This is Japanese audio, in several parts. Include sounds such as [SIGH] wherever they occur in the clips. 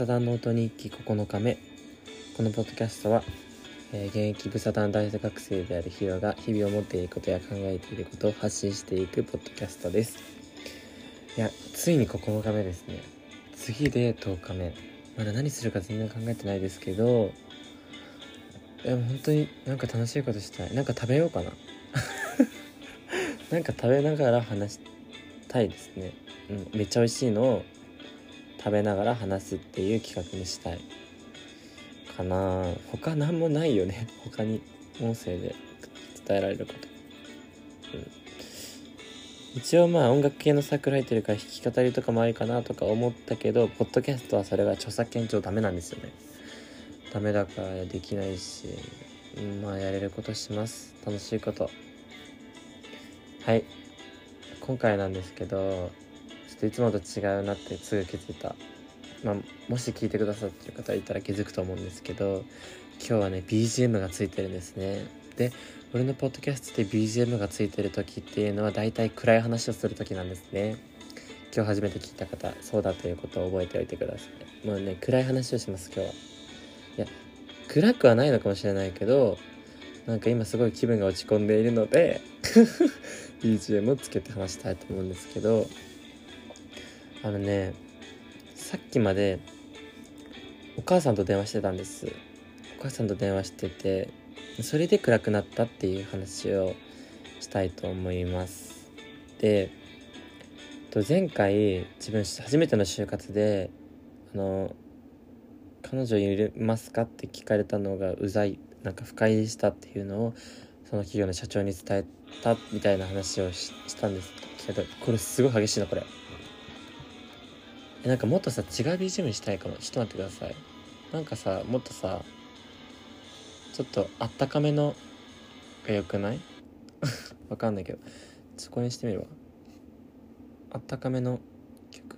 サダンノート日記9日目。このポッドキャストは、えー、現役ブサダン大学生であるヒロが日々思っていることや考えていることを発信していくポッドキャストです。いやついに9日目ですね。次で10日目。まだ何するか全然考えてないですけどでも本当になんか楽しいことしたい。なんか食べようかな。[LAUGHS] なんか食べながら話したいですね、うん、めっちゃ美味しいのを食べながら話すっていう企画にしたいかな。他何もないよね。[LAUGHS] 他に音声で伝えられること、うん、一応まあ音楽系のサークル入ってるから弾き語りとかもありかなとか思ったけどポッドキャストはそれが著作権上ダメなんですよね。ダメだからできないし、うん、まあやれることします。楽しいこと。はい。今回なんですけどちょっといつもと違うなってすぐ気づいた。まあ、もし聞いてくださってる方いたら気づくと思うんですけど今日はね BGM がついてるんですね。で俺のポッドキャストで BGM がついてる時っていうのは大体暗い話をする時なんですね。今日初めて聞いた方そうだということを覚えておいてください。もうね暗い話をします今日は。いや暗くはないのかもしれないけどなんか今すごい気分が落ち込んでいるので [LAUGHS] BGM をつけて話したいと思うんですけどあのねさっきまでお母さんと電話してたんです。お母さんと電話しててそれで暗くなったっていう話をしたいと思います。で前回自分初めての就活であの彼女いますかって聞かれたのがうざいなんか不快でしたっていうのをその企業の社長に伝えたみたいな話をしたんですけどこれすごい激しいなこれ。えなんかもっとさ違う BGM にしたいかも。ちょっと待ってください。なんかさもっとさちょっとあったかめのがよくない？[LAUGHS] わかんないけど。そこにしてみるわ。あったかめの曲。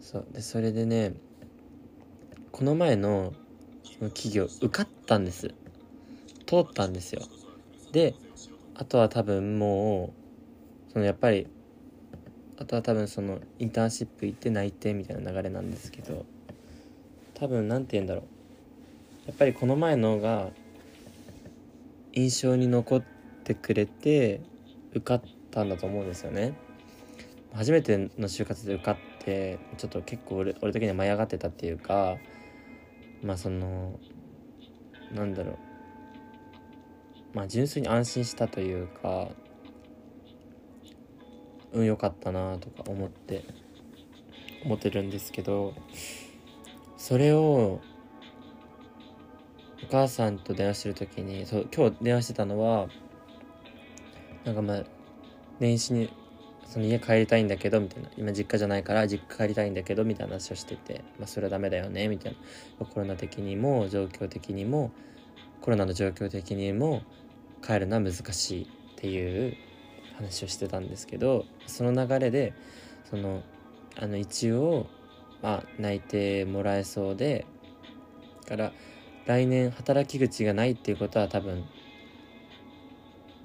そう。でそれでねこの前の企業受かったんです。通ったんですよ。であとは多分もうそのやっぱりあとは多分そのインターンシップ行って内定みたいな流れなんですけど多分何て言うんだろう。やっぱりこの前のが印象に残ってくれて受かったんだと思うんですよね。初めての就活で受かってちょっと結構俺俺的には舞い上がってたっていうかまあそのなんだろう。まあ純粋に安心したというかうん良かったなとか思って思ってるんですけどそれをお母さんと電話してる時にそう今日電話してたのはなんかまあ年始にその家帰りたいんだけどみたいな今実家じゃないから実家帰りたいんだけどみたいな話をしてて、まあ、それはダメだよねみたいなコロナ的にも状況的にもコロナの状況的にも帰るのは難しいっていう話をしてたんですけどその流れでそのあの一応、まあ、内定もらえそうでから来年働き口がないっていうことは多分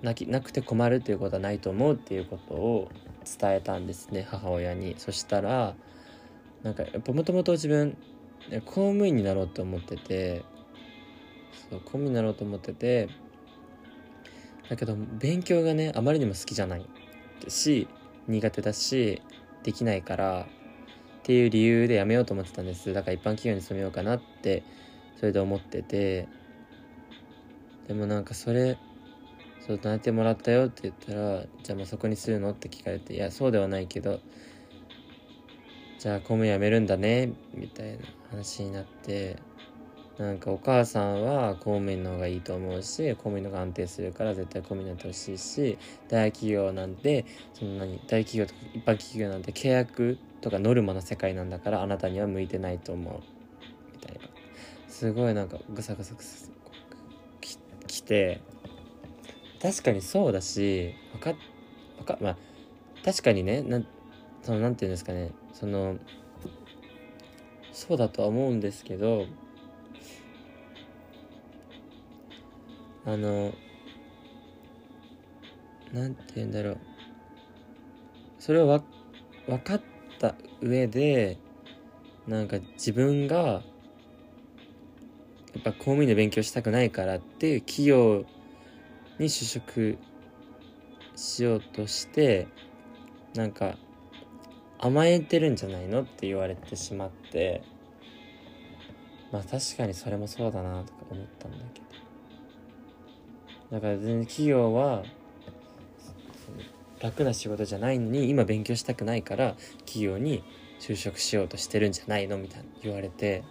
なきなくて困るっていうことはないと思うっていうことを伝えたんですね母親に。そしたらなんかやっぱもともと自分公務員になろうと思っててそう公務員になろうと思っててだけど勉強がねあまりにも好きじゃないし苦手だしできないからっていう理由でやめようと思ってたんです。だから一般企業に勤めようかなってそれで思ってて。でもなんかそれそうなってもらったよって言ったらじゃあもうそこにするのって聞かれていやそうではないけどじゃあ公務員辞めるんだねみたいな話になって。なんかお母さんは公務員の方がいいと思うし公務員の方が安定するから絶対公務員になってほしいし大企業なんてそんなに大企業とか一般企業なんて契約とかノルマの世界なんだからあなたには向いてないと思う。みたいな。すごいなんかぐさぐさぐさききて。確かにそうだしわかわかまあ確かにねなそのなんていうんですかね。そのそうだとは思うんですけどあのなんて言うんだろう。それをわ分かった上でなんか自分がやっぱ公務員で勉強したくないからっていう企業に就職しようとしてなんか甘えてるんじゃないのって言われてしまってまあ確かにそれもそうだなとか思ったんだけど。だから全然企業は楽な仕事じゃないのに今勉強したくないから企業に就職しようとしてるんじゃないのみたいな言われて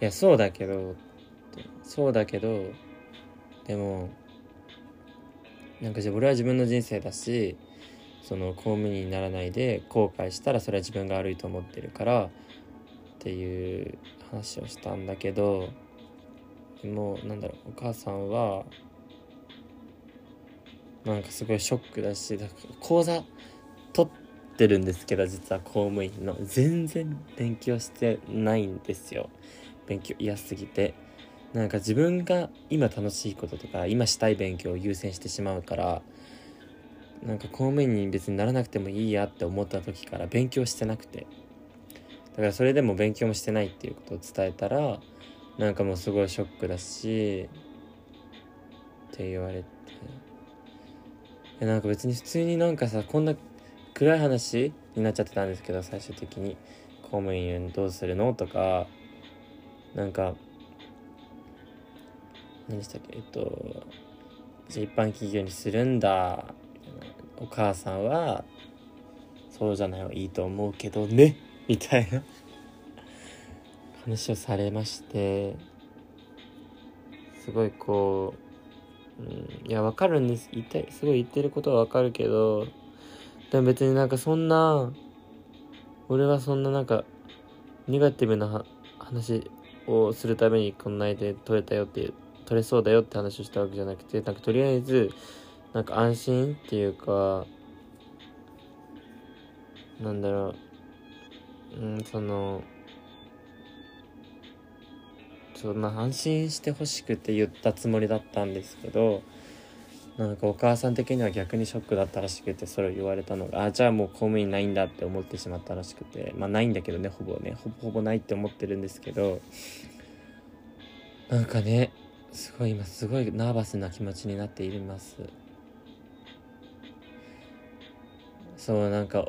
いやそうだけどそうだけどでもなんかじゃ俺は自分の人生だしその公務員にならないで後悔したらそれは自分が悪いと思ってるからっていう話をしたんだけどでもなんだろうお母さんはなんかすごいショックだしだから講座取ってるんですけど実は公務員の全然勉強してないんですよ。勉強嫌すぎてなんか自分が今楽しいこととか今したい勉強を優先してしまうからなんか公務員に別にならなくてもいいやって思った時から勉強してなくて。だからそれでも勉強もしてないっていうことを伝えたらなんかもうすごいショックだしって言われて。なんか別に普通になんかさこんな暗い話になっちゃってたんですけど最終的に。公務員どうするのとか。なんか何でしたっけ？えっとじゃ一般企業にするんだ。お母さんはそうじゃないはいいと思うけどね。みたいな。話をされまして。すごいこう、うん、いやわかるんです。言ってすごい言ってることはわかるけどでも別になんかそんな俺はそんななんかネガティブな話をするためにこんなで取れたよって取れそうだよって話をしたわけじゃなくてなんかとりあえずなんか安心っていうかなんだろう。うんそのそんな安心してほしくて言ったつもりだったんですけどなんかお母さん的には逆にショックだったらしくてそれを言われたのがあじゃあもう公務員ないんだって思ってしまったらしくてまあないんだけどねほぼね。ほぼほぼないって思ってるんですけどなんかねすごい今すごいナーバスな気持ちになっています。そうなんか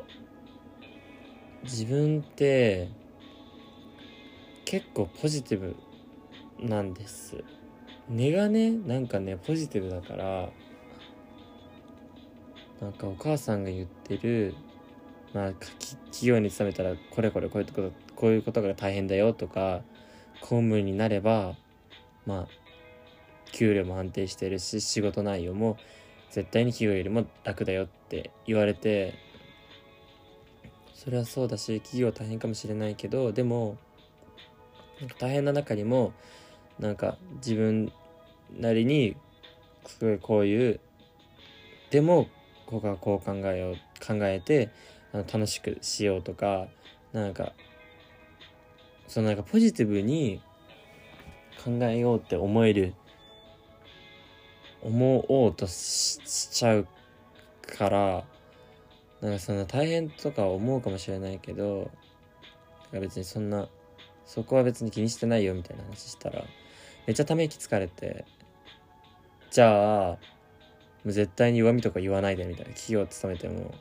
自分って結構ポジティブなんです。根がねなんかねポジティブだからなんかお母さんが言ってるまあ企業に勤めたらこれこれこういうことこういうことが大変だよとか公務員になればまあ給料も安定してるし仕事内容も絶対に企業よりも楽だよって言われてそれはそうだし企業大変かもしれないけどでもなんか大変な中にもなんか自分なりにすごいこういうでもここはこう考えよう考えてあの楽しくしようとかなんかそのなんかポジティブに考えようって思える思おうとしちゃうからなんかそんな大変とか思うかもしれないけど別にそんなそこは別に気にしてないよみたいな話したらめっちゃため息つかれてじゃあもう絶対に弱みとか言わないでみたいな企業勤めても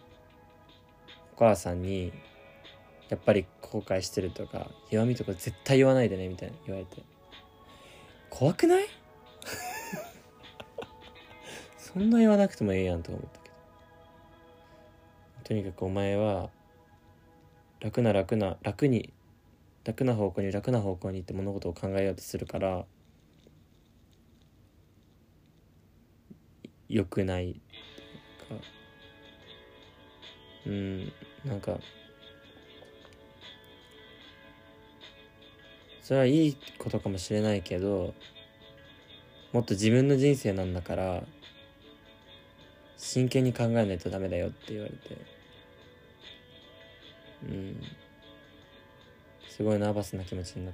お母さんにやっぱり後悔してるとか弱みとか絶対言わないでねみたいな言われて。怖くない？[LAUGHS] そんな言わなくてもええやんとか思ったけど。とにかくお前は楽な楽な楽に楽な方向に楽な方向にって物事を考えようとするから良くないか。うんなんか。それはいいことかもしれないけどもっと自分の人生なんだから真剣に考えないとダメだよって言われて。うん。すごいナーバスな気持ちになっ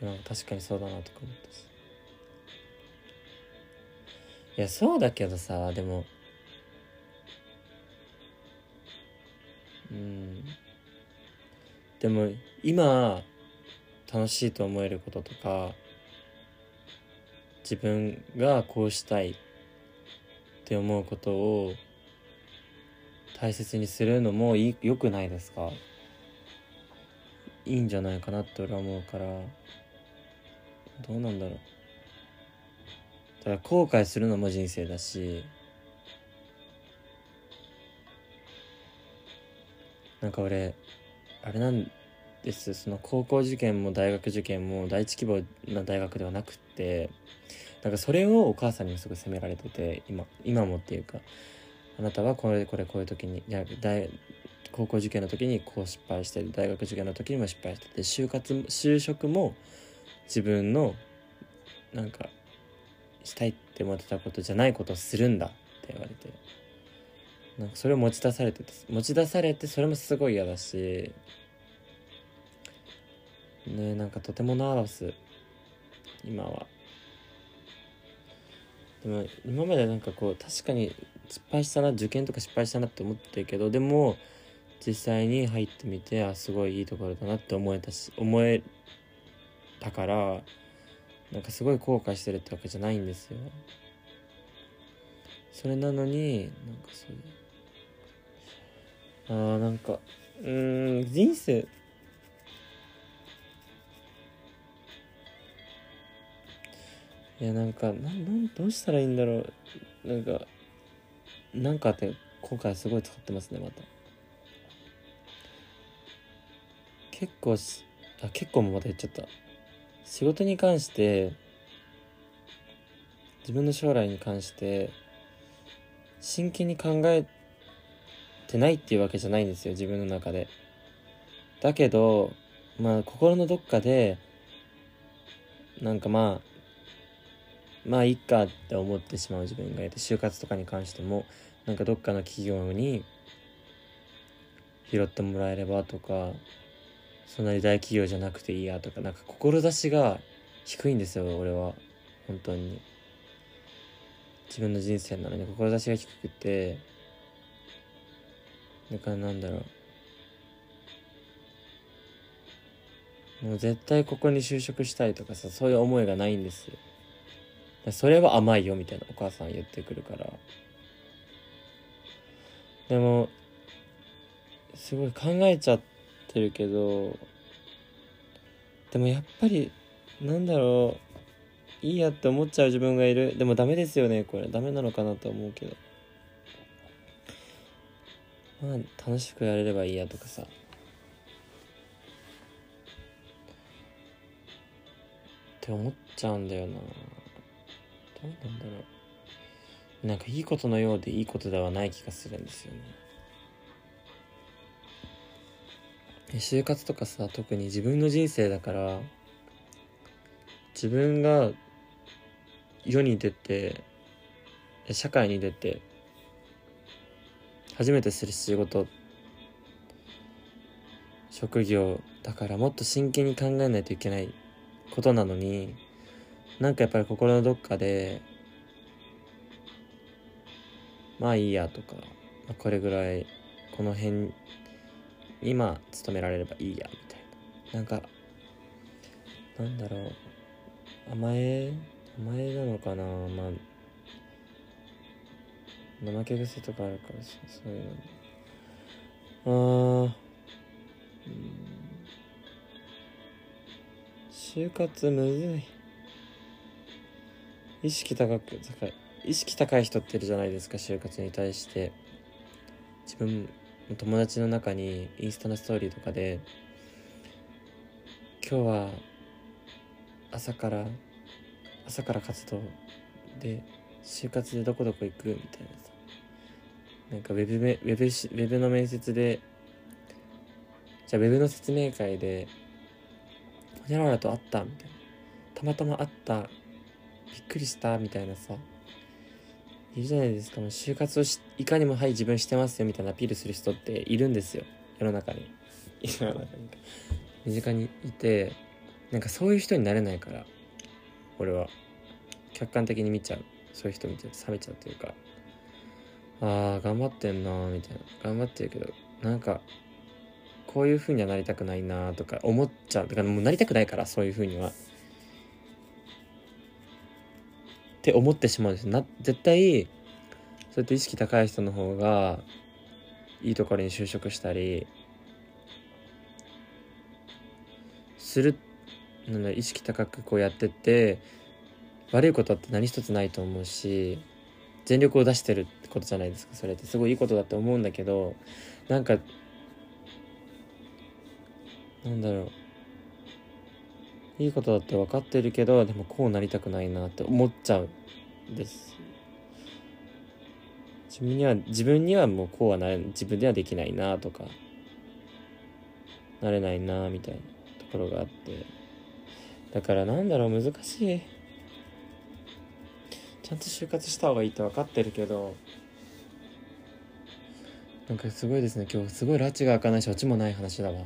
た。なんか確かにそうだなとか思ったし。いやそうだけどさでも。うん。でも今楽しいと思えることとか自分がこうしたいって思うことを大切にするのもいいよくないですか？いいんじゃないかなって俺は思うから。どうなんだろう。だから後悔するのも人生だし。なんか俺あれなんです。その高校受験も大学受験も第一希望な大学ではなくってなんかそれをお母さんにすごい責められてて今今もっていうか。あなたはこれこれこういう時にいや大高校受験の時にこう失敗して大学受験の時にも失敗してて就活就職も自分のなんかしたいって思ってたことじゃないことをするんだって言われて。なんかそれを持ち出されて持ち出されてそれもすごい嫌だし。ねなんかとてもナーバス。今は。でも今までなんかこう確かに失敗したな受験とか失敗したなって思ってるけどでも実際に入ってみてあすごいいいところだなって思えたし思えたからなんかすごい後悔してるってわけじゃないんですよ。それなのになんかそういうあーなんかうーん人生いやなんかなんなんどうしたらいいんだろう。なんかなんかって今回すごい使ってますねまた。結構しあ結構もまた言っちゃった。仕事に関して自分の将来に関して真剣に考えてないっていうわけじゃないんですよ自分の中で。だけどまあ心のどっかでなんかまあまあいいかって思ってしまう自分がいて就活とかに関してもなんかどっかの企業に拾ってもらえればとかそんなに大企業じゃなくていいやとかなんか志が低いんですよ俺は。本当に。自分の人生なのに志が低くて。だからなんだろう。もう絶対ここに就職したいとかさそういう思いがないんです。それは甘いよみたいなお母さん言ってくるから。でもすごい考えちゃっててるけどでもやっぱりなんだろういいやって思っちゃう自分がいる。でもダメですよねこれ。ダメなのかなと思うけど。まあ楽しくやれればいいやとかさ。って思っちゃうんだよな。どうなんだろう。なんかいいことのようでいいことではない気がするんですよね。就活とかさ特に自分の人生だから自分が世に出て社会に出て初めてする仕事職業だからもっと真剣に考えないといけないことなのになんかやっぱり心のどっかでまあいいやとか、まあ、これぐらいこの辺今勤められればいいやみたいな。なんかなんだろう。甘え甘えなのかな。まあ怠け癖とかあるからさそういうの。あー就活むずい。意識高く高い。意識高い人っているじゃないですか就活に対して。自分友達の中にインスタのストーリーとかで今日は朝から朝から活動で就活でどこどこ行く？みたいなさ。なんかウェブめウェブしウェブの面接でじゃあウェブの説明会で「ほにゃららと会った」みたいな「たまたま会った」びっくりした？みたいなさ。いるじゃないですか。もう就活をしいかにもはい自分してますよみたいなアピールする人っているんですよ。世の中に。世の中に。身近にいてなんかそういう人になれないから。俺は。客観的に見ちゃう。そういう人見て冷めちゃうというか。ああ頑張ってんなみたいな。頑張ってるけどなんかこういう風にはなりたくないなとか思っちゃう。だからもうなりたくないからそういう風にはって思ってしまうんですな絶対そうやって意識高い人の方がいいところに就職したりするなん意識高くこうやってって悪いことって何一つないと思うし全力を出してるってことじゃないですかそれって。すごいいいことだって思うんだけどなんかなんだろう。いいことだって分かってるけどでもこうなりたくないなって思っちゃうんです。自分には自分にはもうこうはなれ自分ではできないなとかなれないなみたいなところがあって。だからなんだろう難しい。ちゃんと就活した方がいいって分かってるけどなんかすごいですね今日。すごい拉致が開かないしオチもない話だわ。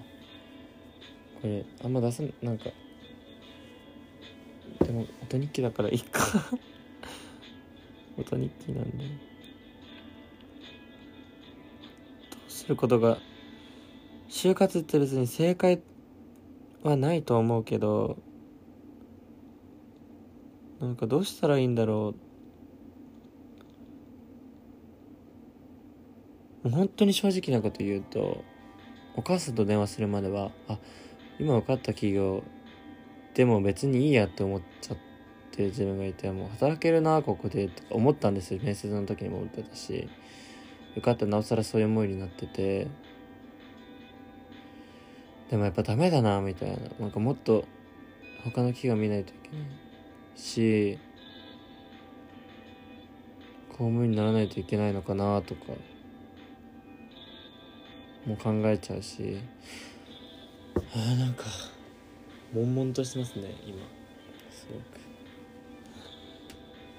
これあんま出さなんか音日記だからいいか。音日記なんでどうすることが就活って別に正解はないと思うけどなんかどうしたらいいんだろう。もう本当に正直なこと言うとお母さんと電話するまではあ今受かった企業でも別にいいやって思っちゃってる自分がいてもう働けるなここでとか思ったんですよ面接の時にも思ってたし。受かったなおさらそういう思いになってて。でもやっぱダメだなみたいな。なんかもっと他の企業見ないといけないし公務員にならないといけないのかなとか。もう考えちゃうし。あーなんか悶々としてますね今。すごく。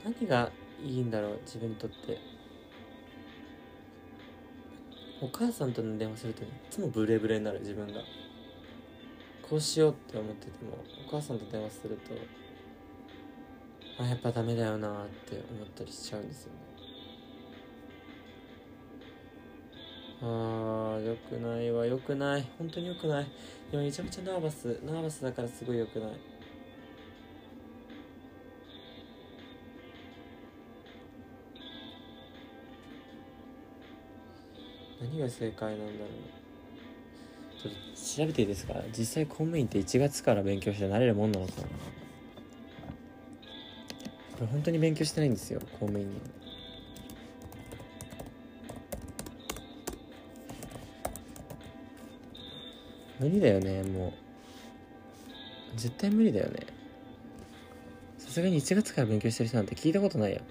何がいいんだろう自分にとって。お母さんとの電話するといつもブレブレになる自分が。こうしようって思っててもお母さんと電話するとあやっぱダメだよなって思ったりしちゃうんですよね。あーよくないわよくない。本当によくない。今めちゃめちゃナーバスナーバスだからすごいよくない。が正解なんだろう。ちょっと調べていいですか？実際公務員って1月から勉強してなれるもんなのかな？これ本当に勉強してないんですよ公務員に。無理だよねもう。絶対無理だよね。さすがに1月から勉強してる人なんて聞いたことないや。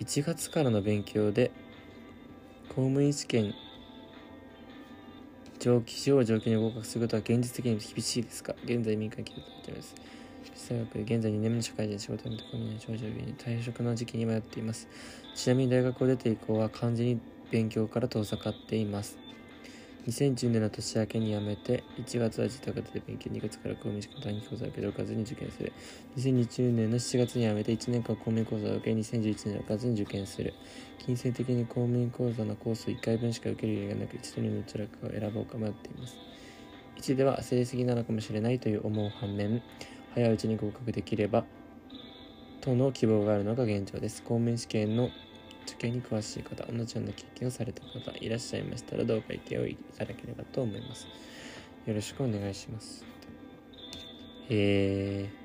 1月からの勉強で公務員試験上記上上級に合格することは現実的に厳しいですか？現在民間企業となっています。大学現在2年目の社会人仕事を辞めた公務員の長女に退職の時期に迷っています。ちなみに大学を出て以降は完全に勉強から遠ざかっています。2010年の年明けに辞めて、1月は自宅で勉強、2月から公務員試験短期講座を受けておかずに受験する。2020年の7月に辞めて1年間公務員講座を受け、2011年の数に受験する。金銭的に公務員講座のコースを1回分しか受ける余裕がなく、一度にどちらかを選ぼうか迷っています。1では成績なのかもしれないという思う反面、早いうちに合格できれば、との希望があるのが現状です。公務員試験の受験に詳しい方、同じような経験をされた方いらっしゃいましたら、どうか意見をいただければと思います。よろしくお願いします。えー。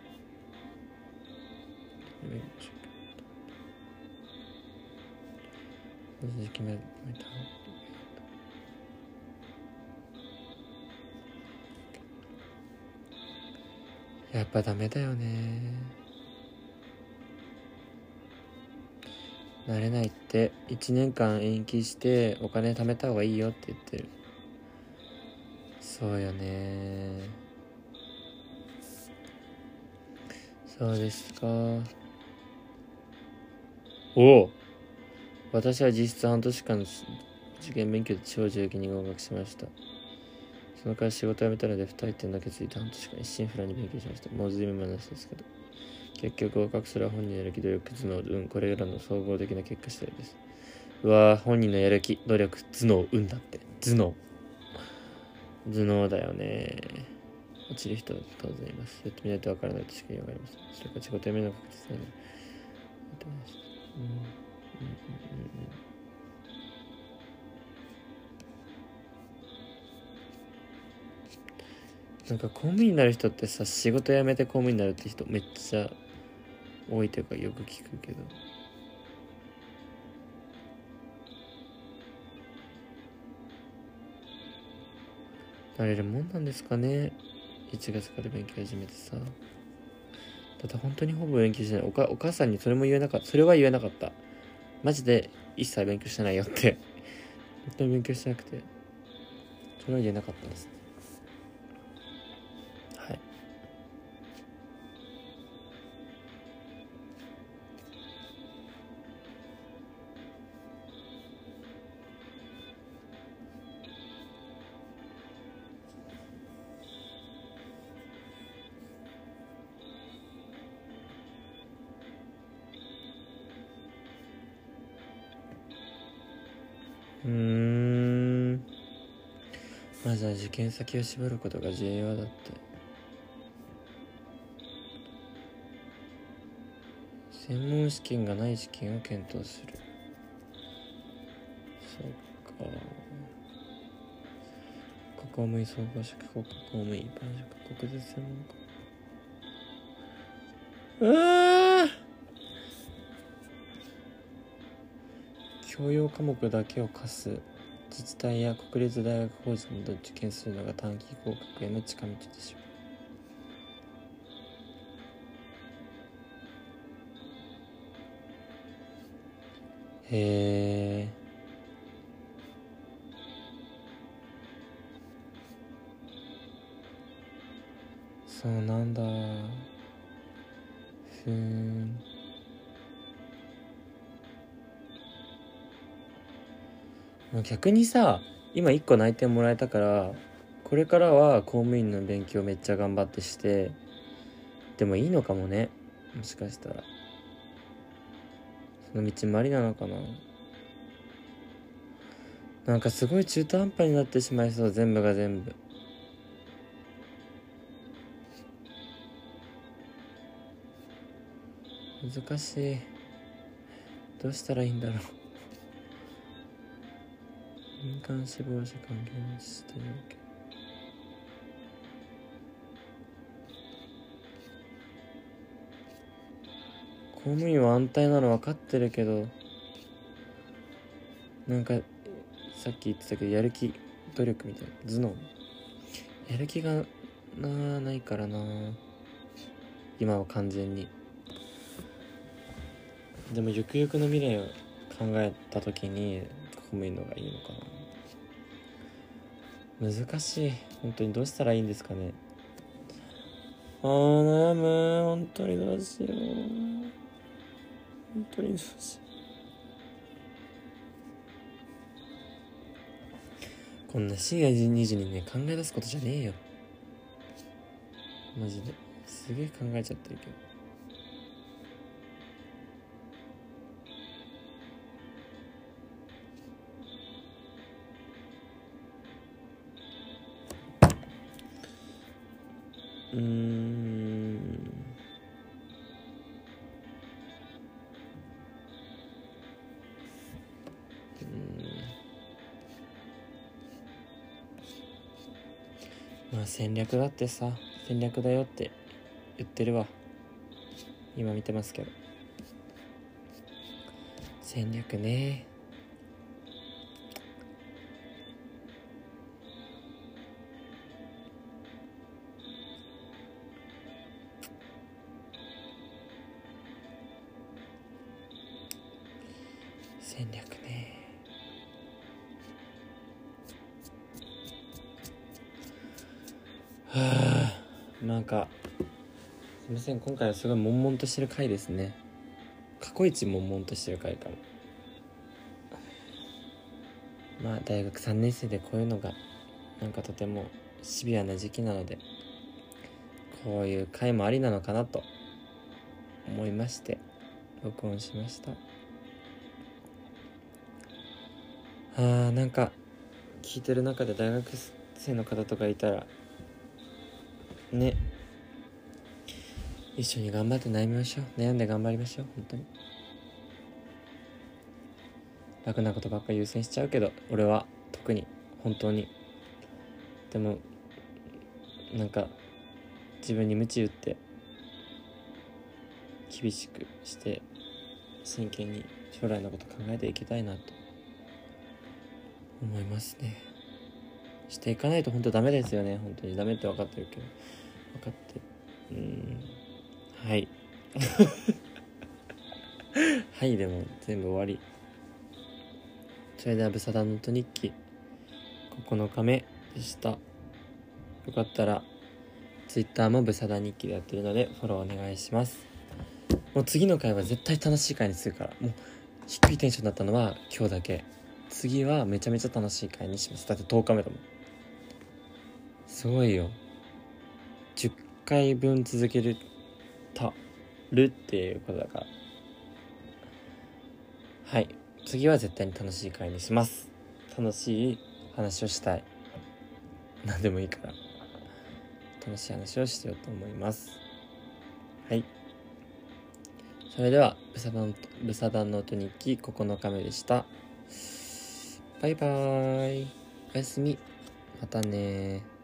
やっぱダメだよねなれないって1年間延期してお金貯めた方がいいよって言ってる。そうよね。そうですか。おお私は実質半年間の受験勉強で地方受験に合格しました。そのから仕事辞めたので2点だけついて半年間一心不乱に勉強しました。もうずいぶん話ですけど結局合格する本人のやる気努力頭脳運これらの総合的な結果次第です。うわ本人のやる気努力頭脳運だって。頭脳。頭脳だよね。落ちる人は当然います。やってみないとわからないとしか言いようがりません。それから仕事辞めの確実なのでうんうんうんうん。なんか公務員になる人ってさ仕事辞めて公務員になるって人めっちゃ多いというかよく聞くけど。なれるもんなんですかね。1月から勉強始めてさ。だって本当にほぼ勉強してない。おかお母さんにそれも言えなかった。それは言えなかった。マジで一切勉強してないよって。本当に勉強してなくて。それは言えなかったです。はまずは受験先を絞ることが重要だって。専門試験がない試験を検討する。そっか。国公務員総合職国家公務員一般職国税専門家。うわ教養科目だけを課す。自治体や国立大学法人など受験するのが短期合格への近道でしょう。へえそうなんだ。ふーん。逆にさ今1個内定もらえたからこれからは公務員の勉強めっちゃ頑張ってしてでもいいのかもね。もしかしたら。その道もありなのかな。なんかすごい中途半端になってしまいそう全部が全部。難しい。どうしたらいいんだろう。民間志望者関係なししてるわけ公務員は安泰なの分かってるけどなんかさっき言ってたけどやる気努力みたいな頭脳。やる気がなないからな今は完全に。でもゆくゆくの未来を考えた時に公務員の方がいいのかな。難しい。本当にどうしたらいいんですかね。あー悩む。本当にどうしよう。本当にどうしよう。こんな深夜2時にね考え出すことじゃねえよ。マジで。すげえ考えちゃってるけど。戦略だってさ戦略だよって言ってるわ。今見てますけど。戦略ね。せん。今回はすごい悶々としてる回ですね。過去一悶々としてる回かも。まあ大学3年生でこういうのがなんかとてもシビアな時期なのでこういう回もありなのかなと思いまして録音しました。あーなんか聞いてる中で大学生の方とかいたらね一緒に頑張って悩みましょう。悩んで頑張りましょう。本当に。楽なことばっか優先しちゃうけど俺は特に本当に。でもなんか自分に鞭打って厳しくして真剣に将来のこと考えていきたいなと。思いますね。していかないと本当ダメですよね。本当に。ダメって分かってるけど。分かってうん。はい。[LAUGHS] はいでも全部終わり。それではブサダノート日記。9日目でした。よかったら Twitter もブサダ日記でやってるのでフォローお願いします。もう次の回は絶対楽しい回にするから。もう低いテンションだったのは今日だけ。次はめちゃめちゃ楽しい回にします。だって10日目だもん。すごいよ。10回分続けるるっていうことだから。はい。次は絶対に楽しい回にします。楽しい話をしたい。何でもいいから。楽しい話をしようと思います。はい。それではブサダンブサダンノート日記9日目でした。バイバーイ。おやすみ。またね